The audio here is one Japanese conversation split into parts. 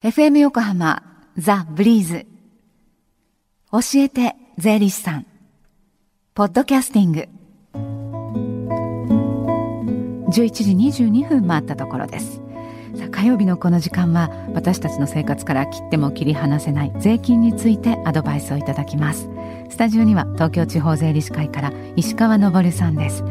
FM 横浜ザ・ブリーズ。教えて税理士さん。ポッドキャスティング。11時22分回ったところです。さあ火曜日のこの時間は私たちの生活から切っても切り離せない税金についてアドバイスをいただきます。スタジオには東京地方税理士会から石川昇さんです。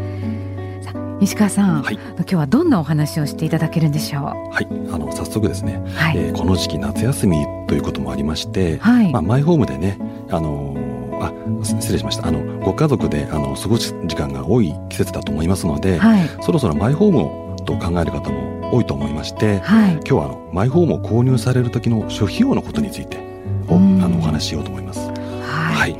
石川さん、はい、今日はどんなお話をしていただけるんでしょう？はい。あの早速ですね、はい、えー、この時期夏休みということもありまして、はい、まあ、マイホームでねあのあ失礼しました。あのご家族であの過ごす時間が多い季節だと思いますので、はい、そろそろマイホームをと考える方も多いと思いまして、はい、今日はあのマイホームを購入される時の諸費用のことについてお,、あのお話ししようと思います。はい、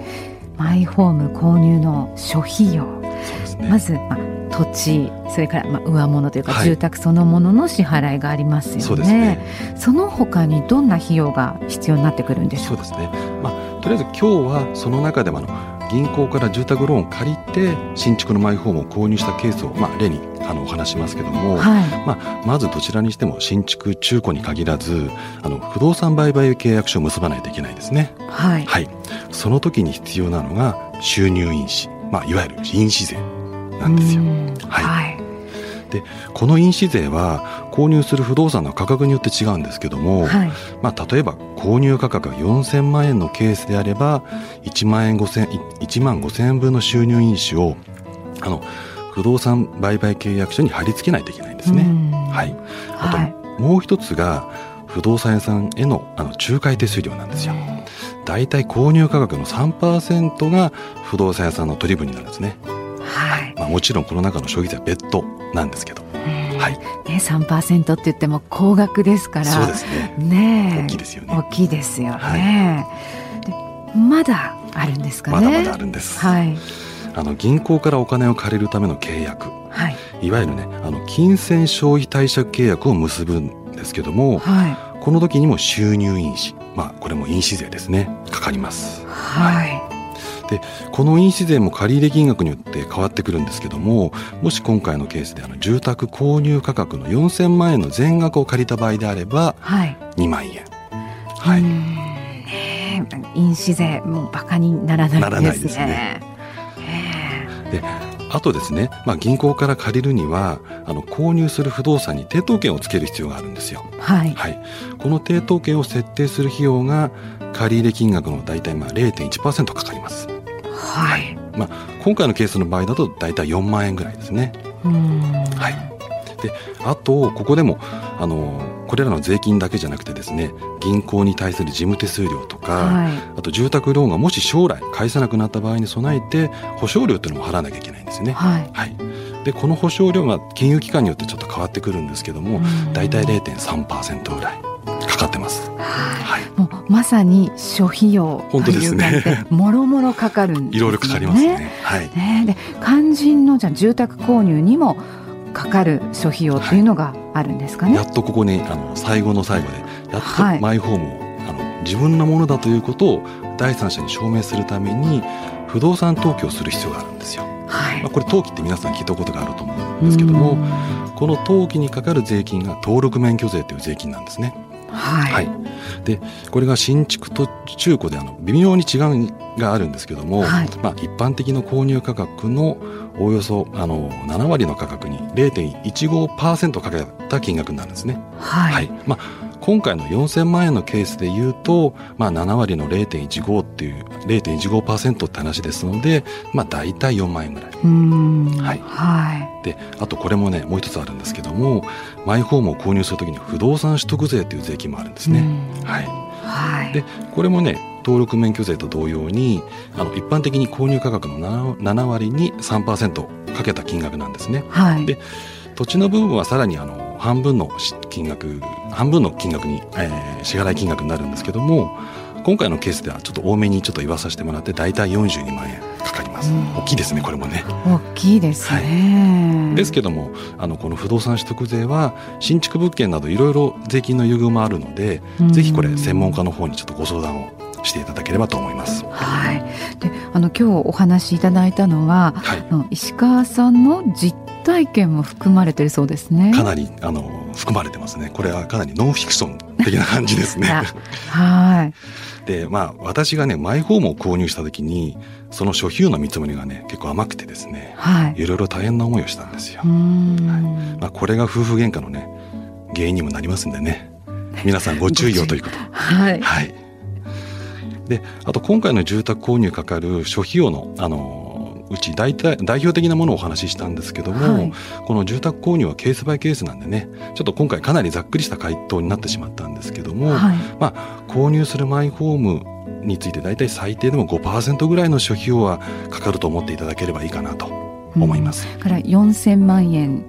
マイホーム購入の諸費用。そうですね。まず、まあ土地それからまあ上物というか住宅そのものの支払いがありますよね。そうですね。その他にどんな費用が必要になってくるんでしょう？そうですね。まあとりあえず今日はその中でもあの銀行から住宅ローンを借りて新築のマイホームを購入したケースを、まあ、例にあのお話しますけども、はい、まあ、まずどちらにしても新築中古に限らずあの不動産売買契約書を結ばないといけないですね。はい、はい、その時に必要なのが収入印紙、まあ、いわゆる印紙税なんですよ。はい、はいでこの印紙税は購入する不動産の価格によって違うんですけども、はい、まあ、例えば購入価格が4000万円のケースであれば1万円5000 1万5000円分の収入印紙をあの不動産売買契約書に貼り付けないといけないんですね。はい、あと、はい、もう一つが不動産屋さんへのあの仲介手数料なんですよ。だいたい購入価格の3%が不動産屋さんの取り分になるんですね。もちろんこの中の消費税は別途なんですけど、はい。ね、3%って言っても高額ですから。そうですね。ね大きいですよね。大きいですよね、はい、まだあるんですかね？まだまだあるんです、はい、あの銀行からお金を借りるための契約、はい、いわゆるねあの金銭消費貸借契約を結ぶんですけども、はい、この時にも収入印紙まあこれも印紙税ですね。かかります。はい、はいでこの印紙税も借入金額によって変わってくるんですけどももし今回のケースであの住宅購入価格の4000万円の全額を借りた場合であれば、はい、2万円。はい、印紙税もうバカにならないですね。であとですね、まあ、銀行から借りるにはあの購入する不動産に抵当権をつける必要があるんですよ。はい、はい、この抵当権を設定する費用が借入金額の大体まあ0.1%かかります。はい、まあ、今回のケースの場合だと大体4万円ぐらいですね。はい、であとここでもあのこれらの税金だけじゃなくてですね銀行に対する事務手数料とか、はい、あと住宅ローンがもし将来返せなくなった場合に備えて保証料っていうのも払わなきゃいけないんですね。はい、はい、でこの保証料は金融機関によってちょっと変わってくるんですけども大体0.3%ぐらいかかってます。はい、もうまさに諸費用本当ですね。もろもろかかるんですね。いろいろかかりますね。はい。ねで肝心のじゃ住宅購入にもかかる諸費用っていうのがあるんですかね。はい、やっとここにあの最後の最後でやっとマイホームを、はい、あの自分のものだということを第三者に証明するために不動産登記をする必要があるんですよ。はい。まあこれ登記って皆さん聞いたことがあると思うんですけども、この登記にかかる税金が登録免許税という税金なんですね。はい、はい、でこれが新築と中古であの微妙に違いがあるんですけども、はい、まあ、一般的な購入価格のおおよそあの7割の価格に0.15%かけた金額になるんですね。はい、はい、まあ今回の4000万円のケースでいうと、まあ、7割の0.15っていう0.15%って話ですので、まあ、大体4万円ぐらい。はい、はい、であとこれもねもう一つあるんですけどもマイホームを購入するときに不動産取得税という税金もあるんですね。はい。はい、でこれもね登録免許税と同様にあの一般的に購入価格の 7, 7割に3%かけた金額なんですね。はい、で土地の部分はさらにあの半分の金額半分の金額に、えー、支払い金額になるんですけども今回のケースではちょっと多めにちょっと言わさせてもらって大体42万円かかります、うん、大きいですねこれもね。大きいですね、はい、ですけどもあのこの不動産取得税は新築物件などいろいろ税金の優遇もあるので、うん、ぜひこれ専門家の方にちょっとご相談をしていただければと思います。はい。で、あの今日お話しいただいたのは、はい、の石川さんの実体験も含まれてるそうですね。かなりあの含まれてますね。これはかなりノンフィクション的な感じですね。はい。で、まあ、私がね、マイホームを購入した時に、その諸費用の見積もりがね、結構甘くてですね、はい、いろいろ大変な思いをしたんですよ。はいまあ、これが夫婦喧嘩のね、原因にもなりますんでね、皆さんご注意をということ。はい。はい。で、あと今回の住宅購入かかる諸費用の、あの、うち大体代表的なものをお話ししたんですけども、はい、この住宅購入はケースバイケースなんでねちょっと今回かなりざっくりした回答になってしまったんですけども、はい、まあ、購入するマイホームについて大体最低でも5%ぐらいの諸費用はかかると思っていただければいいかなと思います。うん、から4000万円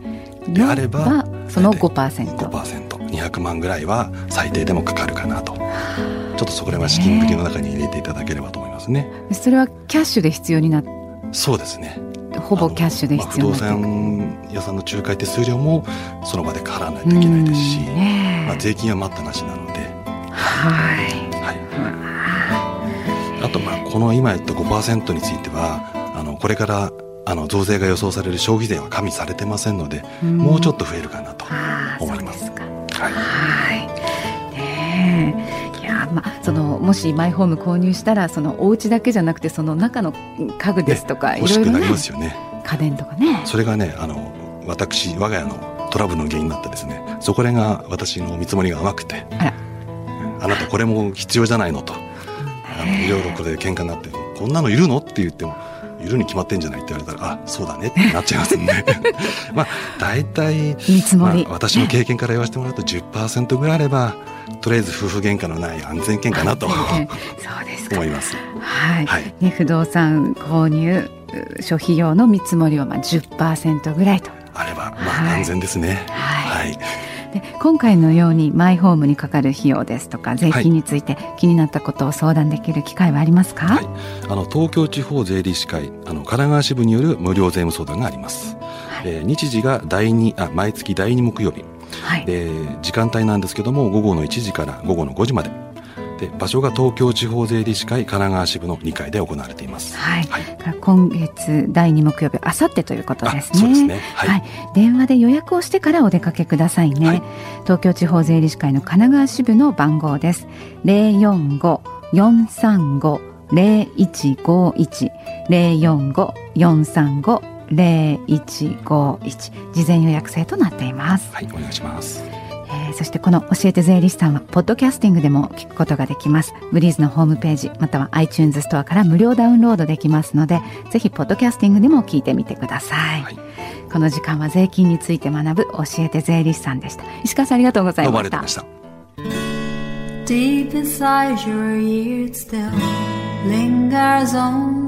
であればその 5%, 5%200 万ぐらいは最低でもかかるかなと。ちょっとそこらは資金繰りの中に入れていただければと思いますね。それはキャッシュで必要になっそうですね。ほぼキャッシュで必要、まあ、不動産屋さんの仲介手数料もその場で払わないといけないですし、まあ、税金は待ったなしなので。はい、はい、あとまあこの今言った5%についてはあのこれからあの増税が予想される消費税は加味されてませんので、もうちょっと増えるかなと思います。はい、はい。ねまあ、そのもしマイホーム購入したらそのお家だけじゃなくてその中の家具ですとか、ね、いろいろ、ね、ますよね。家電とかね。それがねあの私我が家のトラブルの原因になってですねそこらが私の見積もりが甘くてあなたこれも必要じゃないのとあのいろいろこれで喧嘩になってこんなのいるのって言ってもいるに決まってんじゃないって言われたらあそうだねってなっちゃいますんで まあ大体見積もり、まあ、私の経験から言わせてもらうと10%ぐらいあればとりあえず夫婦喧嘩のない安全圏かなと。そうです思います。はい、はい、ね、不動産購入諸費用の見積もりはまあ10%ぐらいと。あればまあ安全ですね。はい、はい。で今回のようにマイホームにかかる費用ですとか税金について気になったことを相談できる機会はありますか、はい、あの東京地方税理士会あの神奈川支部による無料税務相談があります、はい、えー、日時が第二あ毎月第2木曜日はい、で時間帯なんですけども午後の1時から午後の5時まで。で場所が東京地方税理士会神奈川支部の2階で行われています、はい。はい、今月第2木曜日あさってということですね。そうですね、はい、はい、電話で予約をしてからお出かけくださいね、はい、東京地方税理士会の神奈川支部の番号です。045-435-0151 045-435-0151 0151事前予約制となっています。はいお願いします。えー、そしてこの教えて税理士さんはポッドキャスティングでも聞くことができます。ブリーズのホームページまたは iTunes ストアから無料ダウンロードできますのでぜひポッドキャスティングでも聞いてみてください、はい、この時間は税金について学ぶ教えて税理士さんでした。石川さんありがとうございました。Deep inside your ears still lingers on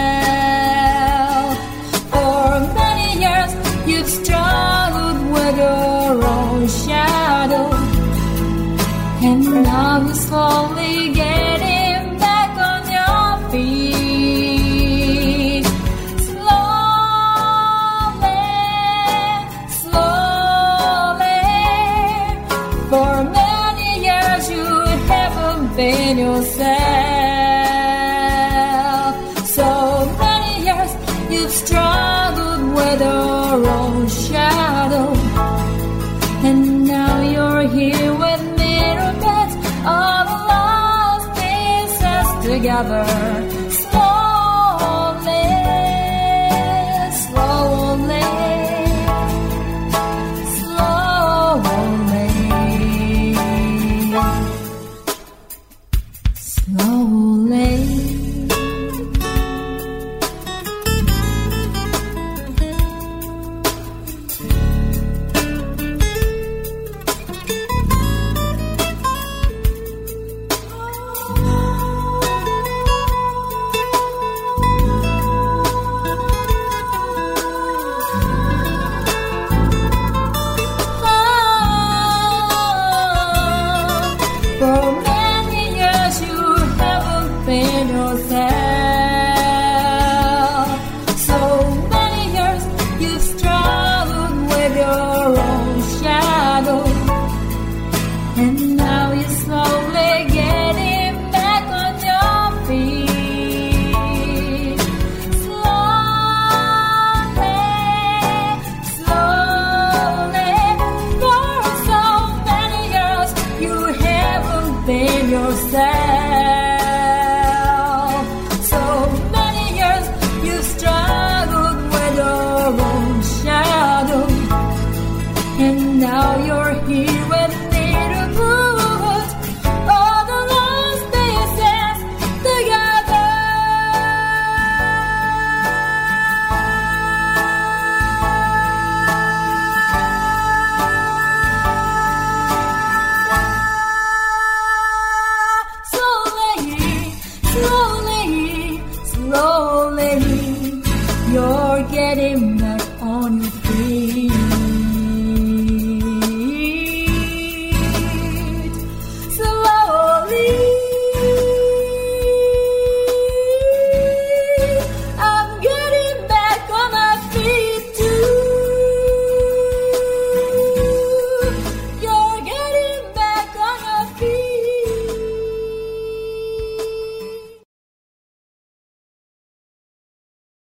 Been yourself. So many years you've struggled with your own shadow. And now you're here with mirror beds of lost pieces together helping yourself.